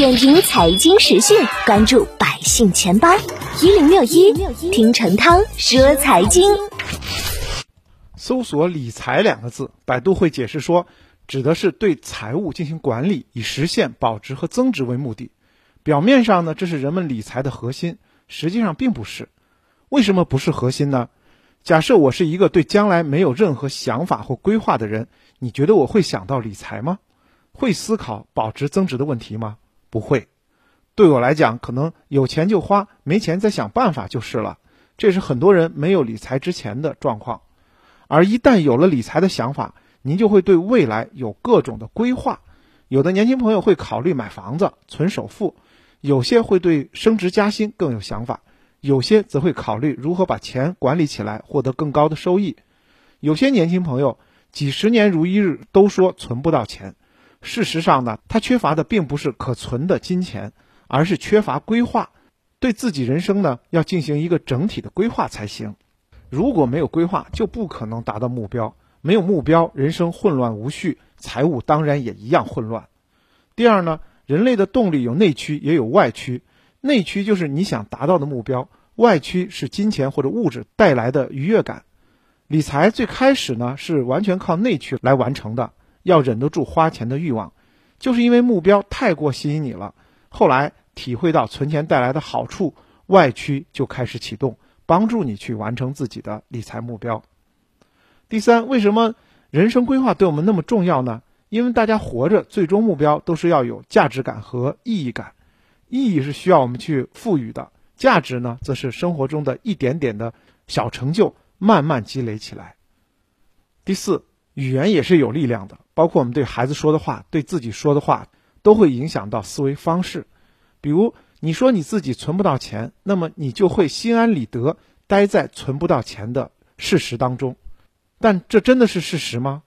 点评财经时讯，关注百姓钱包一零六一，听陈涛说财经。搜索“理财”两个字，百度会解释说，指的是对财务进行管理，以实现保值和增值为目的。表面上呢，这是人们理财的核心，实际上并不是。为什么不是核心呢？假设我是一个对将来没有任何想法或规划的人，你觉得我会想到理财吗？会思考保值增值的问题吗？不会。对我来讲，可能有钱就花，没钱再想办法就是了。这是很多人没有理财之前的状况。而一旦有了理财的想法，您就会对未来有各种的规划。有的年轻朋友会考虑买房子、存首付，有些会对升职加薪更有想法，有些则会考虑如何把钱管理起来，获得更高的收益。有些年轻朋友几十年如一日都说存不到钱。事实上呢，他缺乏的并不是可存的金钱，而是缺乏规划。对自己人生呢，要进行一个整体的规划才行。如果没有规划，就不可能达到目标。没有目标，人生混乱无序，财务当然也一样混乱。第二呢，人类的动力有内驱也有外驱。内驱就是你想达到的目标，外驱是金钱或者物质带来的愉悦感。理财最开始呢，是完全靠内驱来完成的。要忍得住花钱的欲望，就是因为目标太过吸引你了。后来体会到存钱带来的好处，外驱就开始启动，帮助你去完成自己的理财目标。第三，为什么人生规划对我们那么重要呢？因为大家活着最终目标都是要有价值感和意义感，意义是需要我们去赋予的，价值呢，则是生活中的一点点的小成就慢慢积累起来。第四。语言也是有力量的，包括我们对孩子说的话，对自己说的话，都会影响到思维方式。比如，你说你自己存不到钱，那么你就会心安理得待在存不到钱的事实当中。但这真的是事实吗？